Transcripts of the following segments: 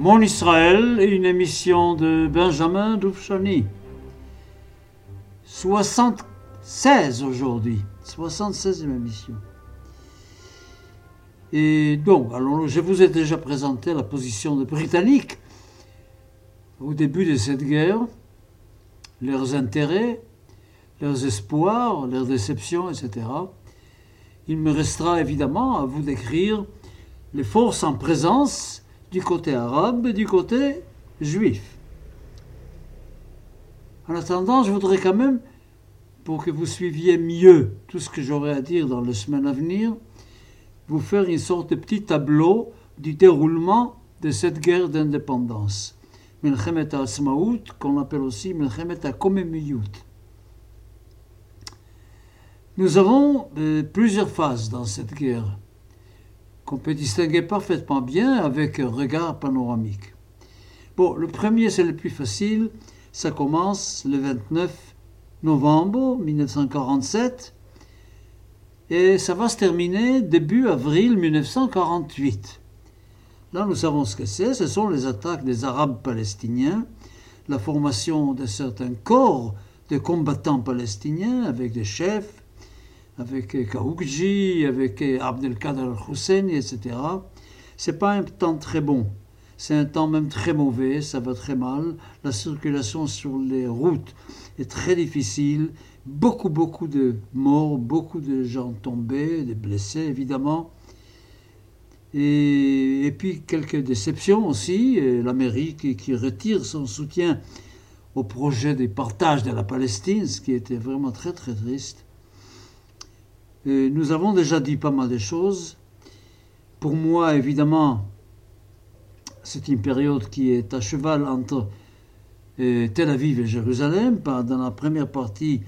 Mon Israël, une émission de Benjamin Doufchani. 76 aujourd'hui, 76e émission. Et donc, je vous ai déjà présenté la position des Britanniques au début de cette guerre, leurs intérêts, leurs espoirs, leurs déceptions, etc. Il me restera évidemment à vous décrire les forces en présence du côté arabe et du côté juif. En attendant, je voudrais quand même, pour que vous suiviez mieux tout ce que j'aurai à dire dans les semaines à venir, vous faire une sorte de petit tableau du déroulement de cette guerre d'indépendance. Milchemet Asmaout, qu'on appelle aussi Milchemet Komemiyut. Nous avons euh, plusieurs phases dans cette guerre qu'on peut distinguer parfaitement bien avec un regard panoramique. Bon, le premier, c'est le plus facile. Ça commence le 29 novembre 1947 et ça va se terminer début avril 1948. Là, nous savons ce que c'est. Ce sont les attaques des Arabes palestiniens, la formation de certains corps de combattants palestiniens avec des chefs, avec Kaoukji, avec Abdelkader al-Hussein, etc. C'est pas un temps très bon. C'est un temps même très mauvais, ça va très mal. La circulation sur les routes est très difficile. Beaucoup, beaucoup de morts, beaucoup de gens tombés, des blessés évidemment. Et, puis quelques déceptions aussi. L'Amérique qui retire son soutien au projet des partages de la Palestine, ce qui était vraiment très très triste nous avons déjà dit pas mal de choses. Pour moi, évidemment, c'est une période qui est à cheval entre euh, Tel Aviv et Jérusalem. Dans la première partie,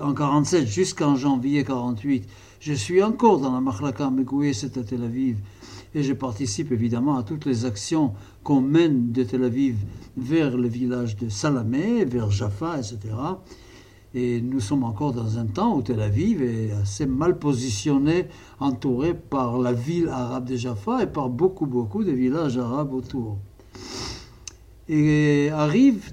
en 47 jusqu'en janvier 48, je suis encore dans la Machlaka Megoué, c'est à Tel Aviv. Et je participe évidemment à toutes les actions qu'on mène de Tel Aviv vers le village de Salamé, vers Jaffa, etc. Et nous sommes encore dans un temps où Tel Aviv est assez mal positionné, entouré par la ville arabe de Jaffa et par beaucoup, beaucoup de villages arabes autour. Et arrive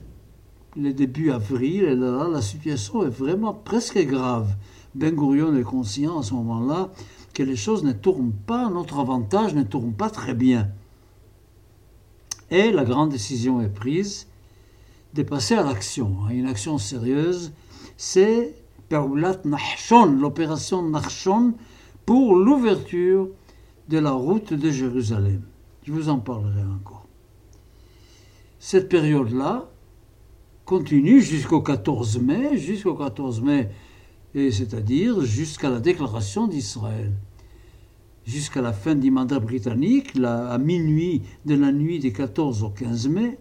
le début avril, et là, la situation est vraiment presque grave. Ben Gurion est conscient à ce moment-là que les choses ne tournent pas, notre avantage ne tourne pas très bien. Et la grande décision est prise de passer à l'action, à une action sérieuse c'est l'opération Nachshon, pour l'ouverture de la route de Jérusalem. Je vous en parlerai encore. Cette période-là continue jusqu'au 14 mai, jusqu'au 14 mai, c'est-à-dire jusqu'à la déclaration d'Israël. Jusqu'à la fin du mandat britannique, à minuit de la nuit du 14 au 15 mai,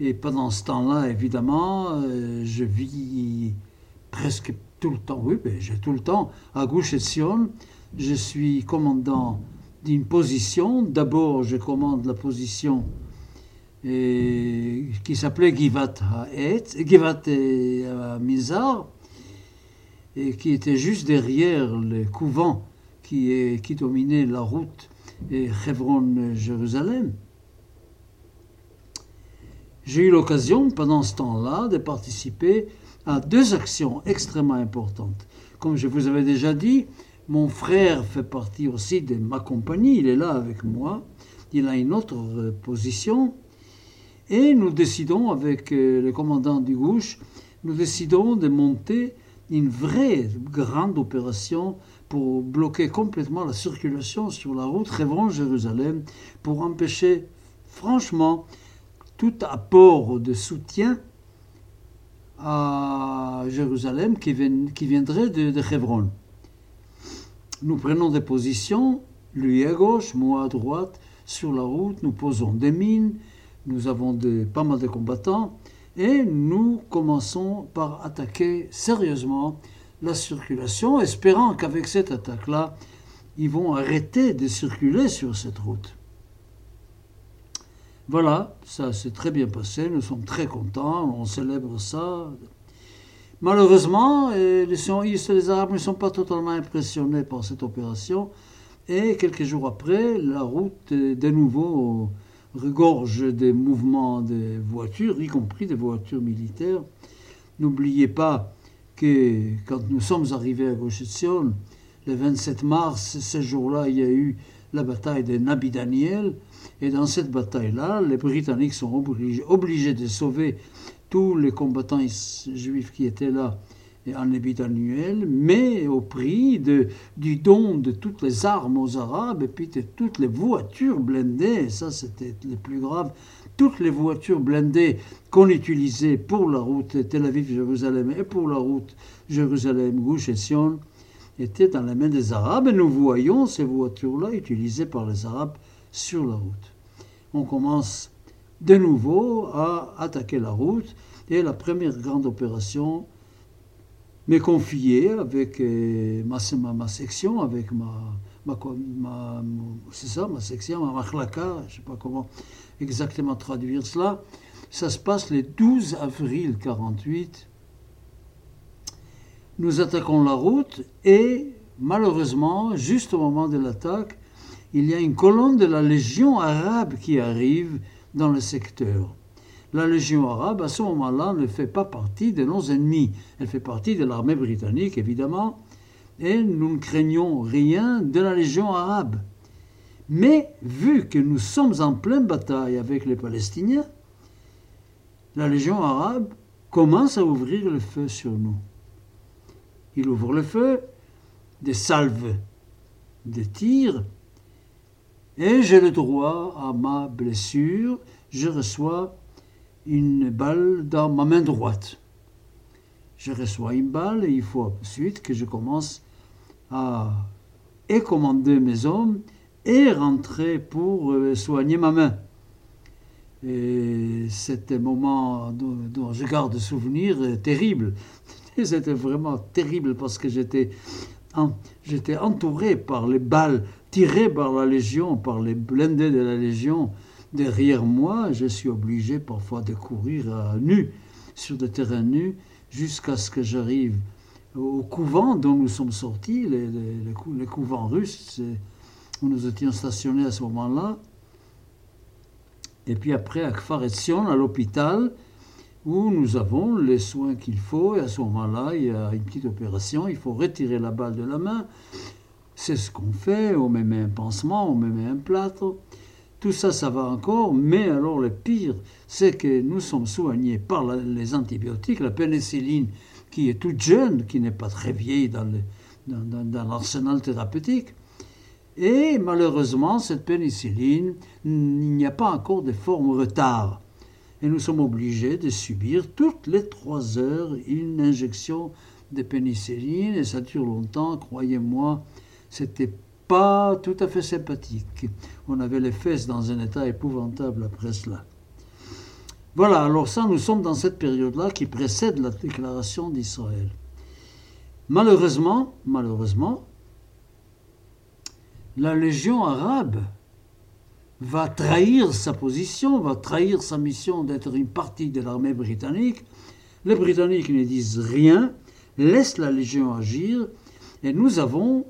et pendant ce temps-là, évidemment, euh, je vis presque tout le temps, oui, ben, j'ai tout le temps à Gouche et Sion. Je suis commandant d'une position. D'abord, je commande la position qui s'appelait Givat Givat euh, Mizar, et qui était juste derrière le couvent qui, qui dominait la route Hebron-Jérusalem. J'ai eu l'occasion pendant ce temps-là de participer à deux actions extrêmement importantes. Comme je vous avais déjà dit, mon frère fait partie aussi de ma compagnie, il est là avec moi, il a une autre euh, position, et nous décidons avec euh, le commandant du gauche, nous décidons de monter une vraie grande opération pour bloquer complètement la circulation sur la route Révron-Jérusalem, pour empêcher franchement tout apport de soutien à Jérusalem qui, viendrait de, Hebron. Nous prenons des positions, lui à gauche, moi à droite, sur la route, nous posons des mines, nous avons pas mal de combattants, et nous commençons par attaquer sérieusement la circulation, espérant qu'avec cette attaque-là, ils vont arrêter de circuler sur cette route. Voilà, ça s'est très bien passé, nous sommes très contents, on célèbre ça. Malheureusement, les sionistes et les Arabes ne sont pas totalement impressionnés par cette opération, et quelques jours après, la route de nouveau regorge des mouvements des voitures, y compris des voitures militaires. N'oubliez pas que quand nous sommes arrivés à Gauche le 27 mars, ce jour-là, il y a eu la bataille de Nabi Daniel. Et dans cette bataille-là, les Britanniques sont obligés, de sauver tous les combattants juifs qui étaient là en ébit annuel, mais au prix de, du don de toutes les armes aux Arabes et puis de toutes les voitures blindées, ça c'était le plus grave, toutes les voitures blindées qu'on utilisait pour la route Tel Aviv-Jérusalem et pour la route Jérusalem-Gouche et Sion étaient dans les mains des Arabes et nous voyons ces voitures-là utilisées par les Arabes sur la route. On commence de nouveau à attaquer la route et la première grande opération m'est confiée avec euh, ma, section, avec ma, ma, c'est ça, ma section, ma machlaka, je ne sais pas comment exactement traduire cela. Ça se passe le 12 avril 48 nous attaquons la route et malheureusement, juste au moment de l'attaque, il y a une colonne de la Légion arabe qui arrive dans le secteur. La Légion arabe, à ce moment-là, ne fait pas partie de nos ennemis. Elle fait partie de l'armée britannique, évidemment, et nous ne craignons rien de la Légion arabe. Mais vu que nous sommes en pleine bataille avec les Palestiniens, la Légion arabe commence à ouvrir le feu sur nous. Il ouvre le feu, des salves des tirs, et j'ai le droit à ma blessure. Je reçois une balle dans ma main droite. Je reçois une balle et il faut ensuite que je commence à commander mes hommes et rentrer pour euh, soigner ma main. Et c'était un moment dont, dont je garde souvenir terrible. C'était vraiment terrible parce que j'étais entouré par les balles tirées par la Légion, par les blindés de la Légion. Derrière moi, je suis obligé parfois de courir nu, sur des terrains nus, jusqu'à ce que j'arrive au couvent dont nous sommes sortis, les, les, couvents russes, où nous étions stationnés à ce moment-là. Et puis après, à Kfar à l'hôpital, où nous avons les soins qu'il faut, et à ce moment-là, il y a une petite opération, il faut retirer la balle de la main. C'est ce qu'on fait, on met un pansement, on met un plâtre. Tout ça, ça va encore, mais alors le pire, c'est que nous sommes soignés par les antibiotiques, la pénicilline qui est toute jeune, qui n'est pas très vieille dans l'arsenal thérapeutique. Et malheureusement, cette pénicilline, il n'y a pas encore de forme retard et nous sommes obligés de subir toutes les trois heures une injection de pénicilline et ça dure longtemps, croyez-moi, c'était pas tout à fait sympathique. On avait les fesses dans un état épouvantable après cela. Voilà, alors ça, nous sommes dans cette période-là qui précède la déclaration d'Israël. Malheureusement, malheureusement, la Légion arabe va trahir sa position, va trahir sa mission d'être une partie de l'armée britannique. Les Britanniques ne disent rien, laissent la Légion agir, et nous avons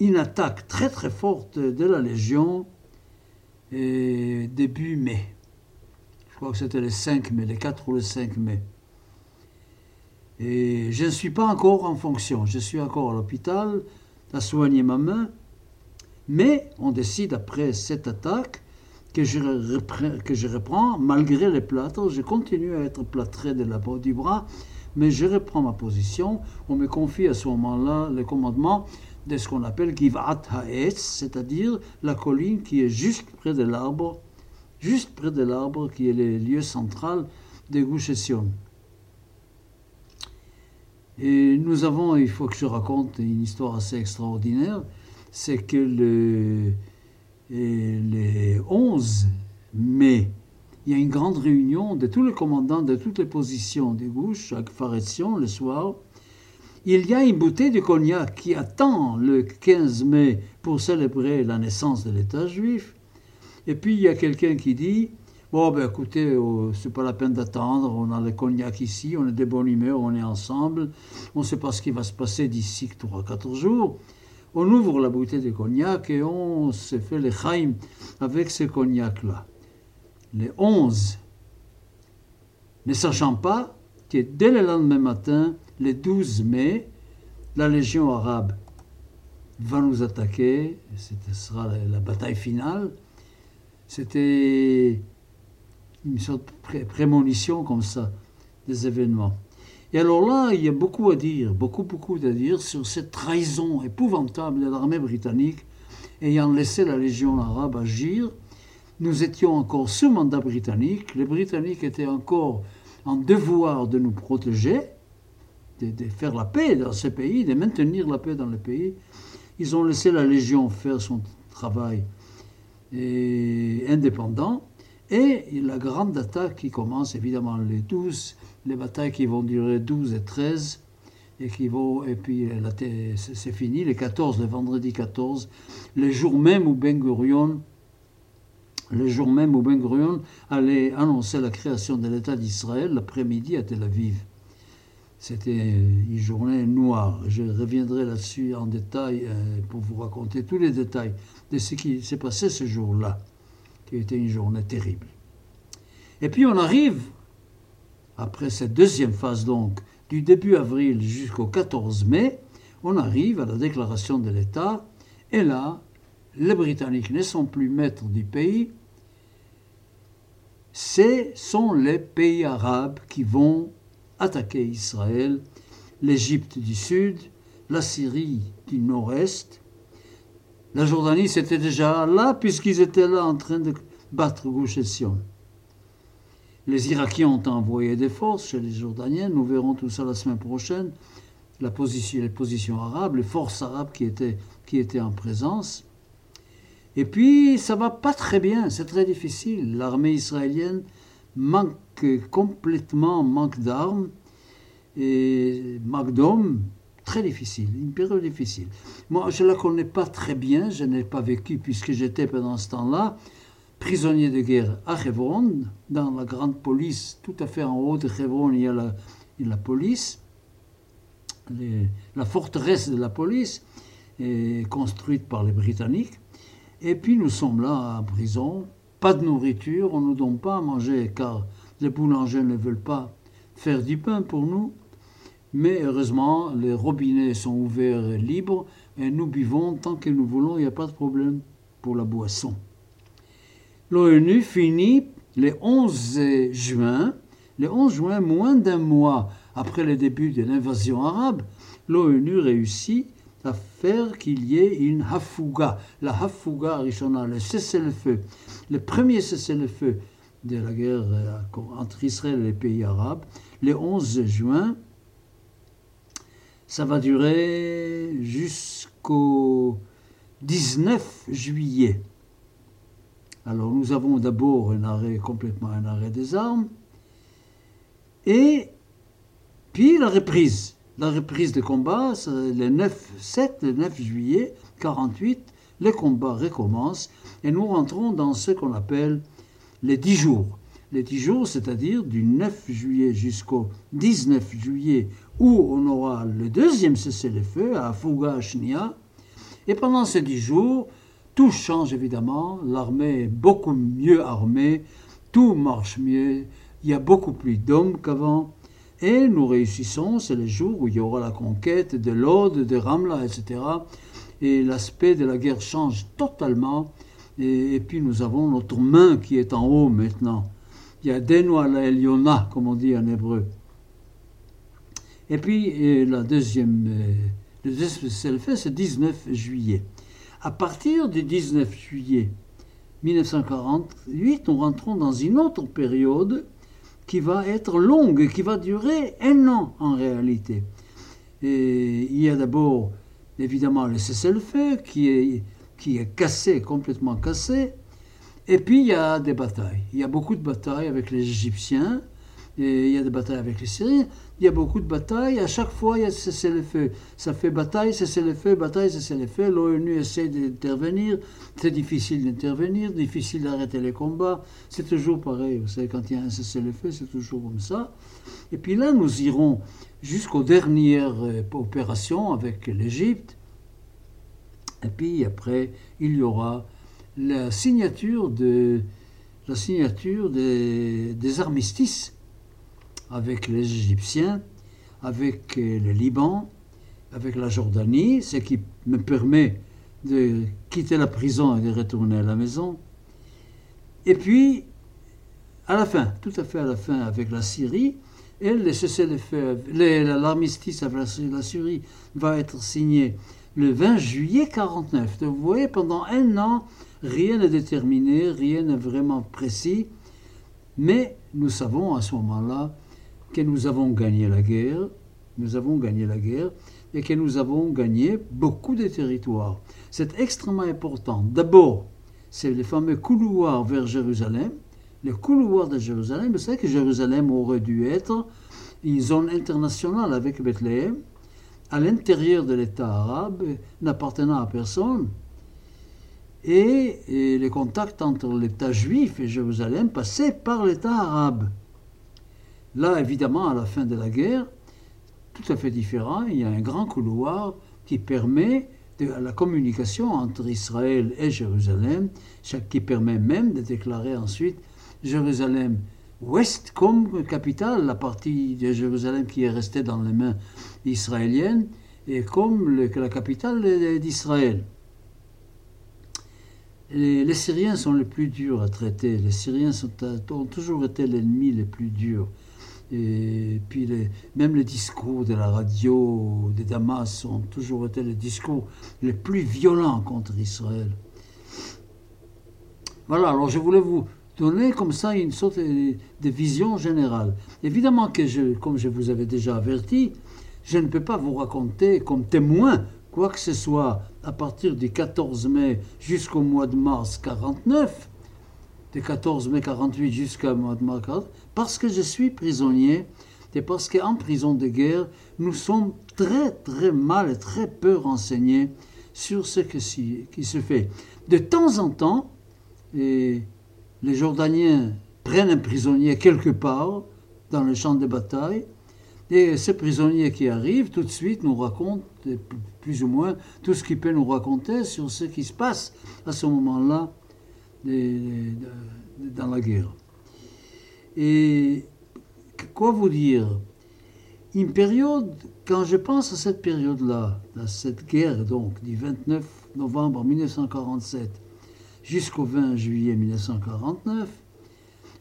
une attaque très très forte de la Légion début mai. Je crois que c'était le 5 mai, le 4 ou le 5 mai. Et je ne suis pas encore en fonction, je suis encore à l'hôpital, à soigner ma main, mais on décide après cette attaque que je, reprends, que je reprends, malgré les plâtres, je continue à être plâtré de la peau du bras, mais je reprends ma position. On me confie à ce moment-là le commandement de ce qu'on appelle Givat Ha'etz, c'est-à-dire la colline qui est juste près de l'arbre, juste près de l'arbre qui est le lieu central de Gush Et nous avons, il faut que je raconte une histoire assez extraordinaire c'est que le, les 11 mai, il y a une grande réunion de tous les commandants de toutes les positions des gauches à Faretsion le soir. il y a une bouteille de cognac qui attend le 15 mai pour célébrer la naissance de l'État juif. Et puis il y a quelqu'un qui dit Bon, ben écoutez, oh, c'est pas la peine d'attendre, on a le cognac ici, on est de bonne humeur, on est ensemble, on ne sait pas ce qui va se passer d'ici 3-4 jours. On ouvre la bouteille de cognac et on se fait les chaim avec ce cognac-là. Les 11, ne sachant pas que dès le lendemain matin, le 12 mai, la Légion arabe va nous attaquer, ce sera la, bataille finale. C'était une sorte de prémonition comme ça des événements. Et alors là, il y a beaucoup à dire, beaucoup, beaucoup à dire sur cette trahison épouvantable de l'armée britannique ayant laissé la Légion arabe agir. Nous étions encore sous mandat britannique, les Britanniques étaient encore en devoir de nous protéger, de, faire la paix dans ces pays, de maintenir la paix dans les pays. Ils ont laissé la Légion faire son travail indépendant. Et la grande attaque qui commence évidemment les 12, les batailles qui vont durer 12 et 13, et qui vont, et puis c'est fini, les 14, le vendredi 14, le jour même où Ben Gurion, le jour même où Ben Gurion allait annoncer la création de l'État d'Israël l'après-midi à Tel Aviv. C'était une journée noire. Je reviendrai là-dessus en détail euh, pour vous raconter tous les détails de ce qui s'est passé ce jour-là, qui était une journée terrible. Et puis on arrive, après cette deuxième phase donc, du début avril jusqu'au 14 mai, on arrive à la déclaration de l'État, et là, les Britanniques ne sont plus maîtres du pays, ce sont les pays arabes qui vont attaquer Israël, l'Égypte du sud, la Syrie du nord-est. La Jordanie, c'était déjà là, puisqu'ils étaient là en train de battre Gouche Les Irakiens ont envoyé des forces chez les Jordaniens, nous verrons tout ça la semaine prochaine, la position, les positions arabes, les forces arabes qui étaient, qui étaient en présence. Et puis, ça va pas très bien, c'est très difficile. L'armée israélienne manque complètement, manque d'armes et manque d'hommes. Très difficile, une période difficile. Moi, je ne la connais pas très bien, je n'ai pas vécu puisque j'étais pendant ce temps-là prisonnier de guerre à Hebron, dans la grande police, tout à fait en haut de Hebron, il y a la, police, la forteresse de la police, est construite par les Britanniques. Et puis nous sommes là en prison, pas de nourriture, on ne nous donne pas à manger car les boulangers ne veulent pas faire du pain pour nous. Mais heureusement, les robinets sont ouverts et libres et nous buvons tant que nous voulons, il n'y a pas de problème pour la boisson. L'ONU finit le 11 juin, le 11 juin, moins d'un mois après le début de l'invasion arabe, l'ONU réussit à faire qu'il y ait une hafouga. La hafouga rishona, le cessez-le-feu. Le premier cessez-le-feu de la guerre entre Israël et les pays arabes, le 11 juin, ça va durer jusqu'au 19 juillet. Alors nous avons d'abord un arrêt, complètement un arrêt des armes, et puis la reprise la reprise des combats, le 9, 7, le 9 juillet 48, les combats recommencent et nous rentrons dans ce qu'on appelle les 10 jours. Les 10 jours, c'est-à-dire du 9 juillet jusqu'au 19 juillet, où on aura le deuxième cessez-le-feu à Fouga Shnia. Et pendant ces 10 jours, tout change évidemment, l'armée est beaucoup mieux armée, tout marche mieux, il y a beaucoup plus d'hommes qu'avant, et nous réussissons, c'est le jour où il y aura la conquête de l'Aude, de Ramla, etc. Et l'aspect de la guerre change totalement. Et, puis nous avons notre main qui est en haut maintenant. Il y a Deno la Eliona, comme on dit en hébreu. Et puis la deuxième, euh, le deuxième fait, c'est 19 juillet. À partir du 19 juillet 1948, nous rentrons dans une autre période qui va être longue, qui va durer un an en réalité. Il y a d'abord évidemment le cessez-le-feu qui est, qui est cassé, complètement cassé. Et puis il y a des batailles. Il y a beaucoup de batailles avec les Égyptiens. Il y a des batailles avec les Syriens. Il y a beaucoup de batailles. À chaque fois, il y a cessez-le-feu. Ça fait bataille, cessez-le-feu, bataille, cessez-le-feu. L'ONU essaie d'intervenir. C'est difficile d'intervenir, difficile d'arrêter les combats. C'est toujours pareil. Vous savez, quand il y a un cessez-le-feu, c'est toujours comme ça. Et puis là, nous irons jusqu'aux dernières euh, opérations avec l'Égypte. Et puis après, il y aura la signature, de, la signature des, armistices avec les Égyptiens, avec euh, le Liban, avec la Jordanie, ce qui me permet de quitter la prison et de retourner à la maison. Et puis, à la fin, tout à fait à la fin, avec la Syrie, et l'armistice avec la Syrie va être signé le 20 juillet 49. vous voyez, pendant un an, rien n'est déterminé, rien n'est vraiment précis, mais nous savons à ce moment-là que nous avons gagné la guerre, nous avons gagné la guerre, et que nous avons gagné beaucoup de territoires. C'est extrêmement important. D'abord, c'est les fameux couloirs vers Jérusalem. Les couloirs de Jérusalem, savez que Jérusalem aurait dû être une zone internationale avec Bethléem, à l'intérieur de l'État arabe, n'appartenant à personne. Et, les contacts entre l'État juif et Jérusalem passaient par l'État arabe. Là, évidemment, à la fin de la guerre, tout à fait différent, il y a un grand couloir qui permet la communication entre Israël et Jérusalem, qui permet même de déclarer ensuite Jérusalem ouest comme capitale, la partie de Jérusalem qui est restée dans les mains israéliennes, et comme la capitale d'Israël. Les, Syriens sont les plus durs à traiter. Les Syriens ont toujours été l'ennemi le plus dur. Et puis même les discours de la radio de Damas ont toujours été les discours les plus violents contre Israël. Voilà, alors je voulais vous, donner comme ça une sorte de, vision générale. Évidemment que, je, comme je vous avais déjà averti, je ne peux pas vous raconter comme témoin quoi que ce soit à partir du 14 mai jusqu'au mois de mars 49, du 14 mai 48 jusqu'au mois de mars 49, parce que je suis prisonnier et parce qu'en prison de guerre, nous sommes très très mal et très peu renseignés sur ce qui se fait. De temps en temps, et les Jordaniens prennent un prisonnier quelque part dans le champ de bataille, et ce prisonnier qui arrive, tout de suite, nous raconte plus ou moins tout ce qu'il peut nous raconter sur ce qui se passe à ce moment-là dans la guerre. Et quoi vous dire? Une période, quand je pense à cette période-là, à cette guerre donc du 29 novembre 1947, jusqu'au 20 juillet 1949,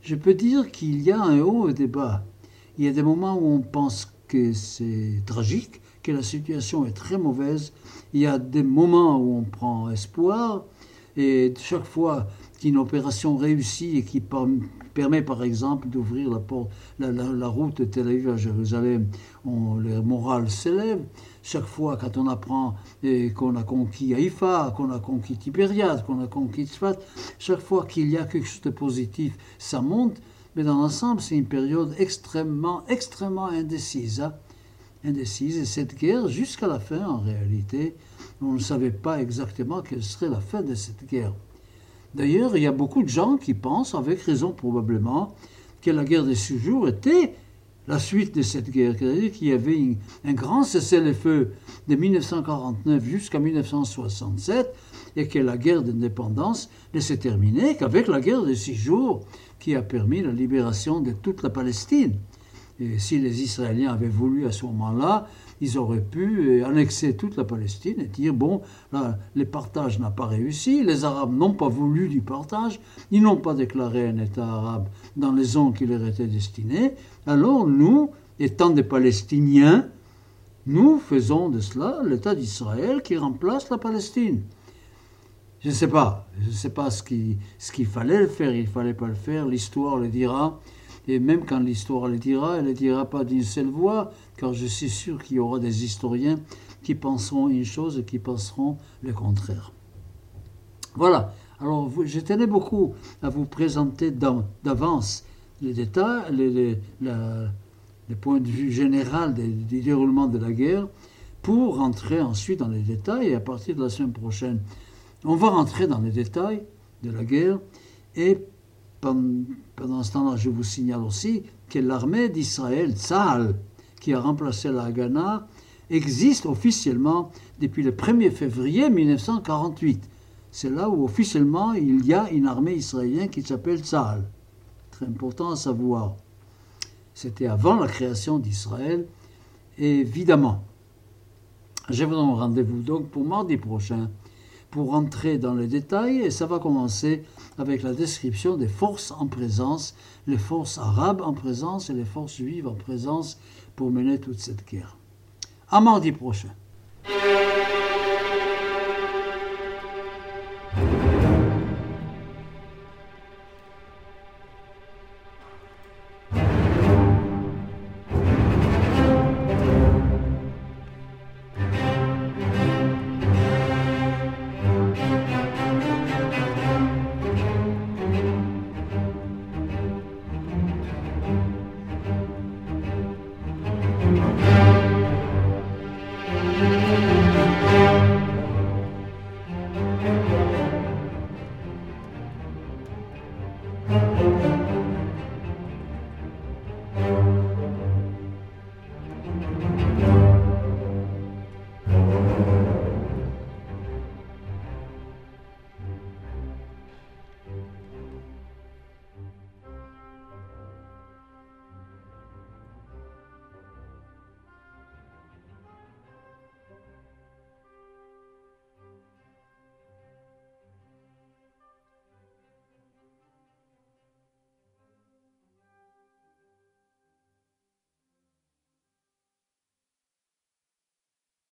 je peux dire qu'il y a un haut et des bas. Il y a des moments où on pense que c'est tragique, que la situation est très mauvaise. Il y a des moments où on prend espoir. Et chaque fois qu'une opération réussit et qui permet par exemple d'ouvrir la, la, route de Tel Aviv à Jérusalem, on, le moral s'élève. Chaque fois quand on apprend qu'on a conquis Haïfa, qu'on a conquis Tibériade, qu'on a conquis Tzfat, chaque fois qu'il y a quelque chose de positif, ça monte. Mais dans l'ensemble, c'est une période extrêmement, extrêmement indécise. Hein. indécise. Et cette guerre, jusqu'à la fin, en réalité, on ne savait pas exactement quelle serait la fin de cette guerre. D'ailleurs, il y a beaucoup de gens qui pensent, avec raison probablement, que la guerre des six jours était la suite de cette guerre, c'est-à-dire avait un grand cessez-le-feu de 1949 jusqu'à 1967 et que la guerre d'indépendance ne s'est terminée qu'avec la guerre des six jours qui a permis la libération de toute la Palestine. Et si les Israéliens avaient voulu à ce moment-là, ils auraient pu euh, annexer toute la Palestine et dire, bon, là, le partage n'a pas réussi, les Arabes n'ont pas voulu du partage, ils n'ont pas déclaré un État arabe dans les zones qui leur étaient destinées, alors nous, étant des Palestiniens, nous faisons de cela l'État d'Israël qui remplace la Palestine. Je ne sais pas, je ne sais pas ce qu'il ce qu'il fallait le faire, il ne fallait pas le faire, l'histoire le dira. Et même quand l'histoire le dira, elle ne le dira pas d'une seule voix, car je suis sûr qu'il y aura des historiens qui penseront une chose et qui penseront le contraire. Voilà. Alors, je tenais beaucoup à vous présenter d'avance les détails, les, points de vue général du déroulement de la guerre, pour rentrer ensuite dans les détails. Et à partir de la semaine prochaine, on va rentrer dans les détails de la guerre. Et pendant, ce temps-là, je vous signale aussi que l'armée d'Israël, Tzahal, qui a remplacé la Haganah, existe officiellement depuis le 1er février 1948. C'est là où officiellement il y a une armée israélienne qui s'appelle Tzahal. Très important à savoir. C'était avant la création d'Israël, évidemment. Je vous donne rendez-vous donc pour mardi prochain pour entrer dans les détails et ça va commencer avec la description des forces en présence, les forces arabes en présence et les forces juives en présence pour mener toute cette guerre. À mardi prochain.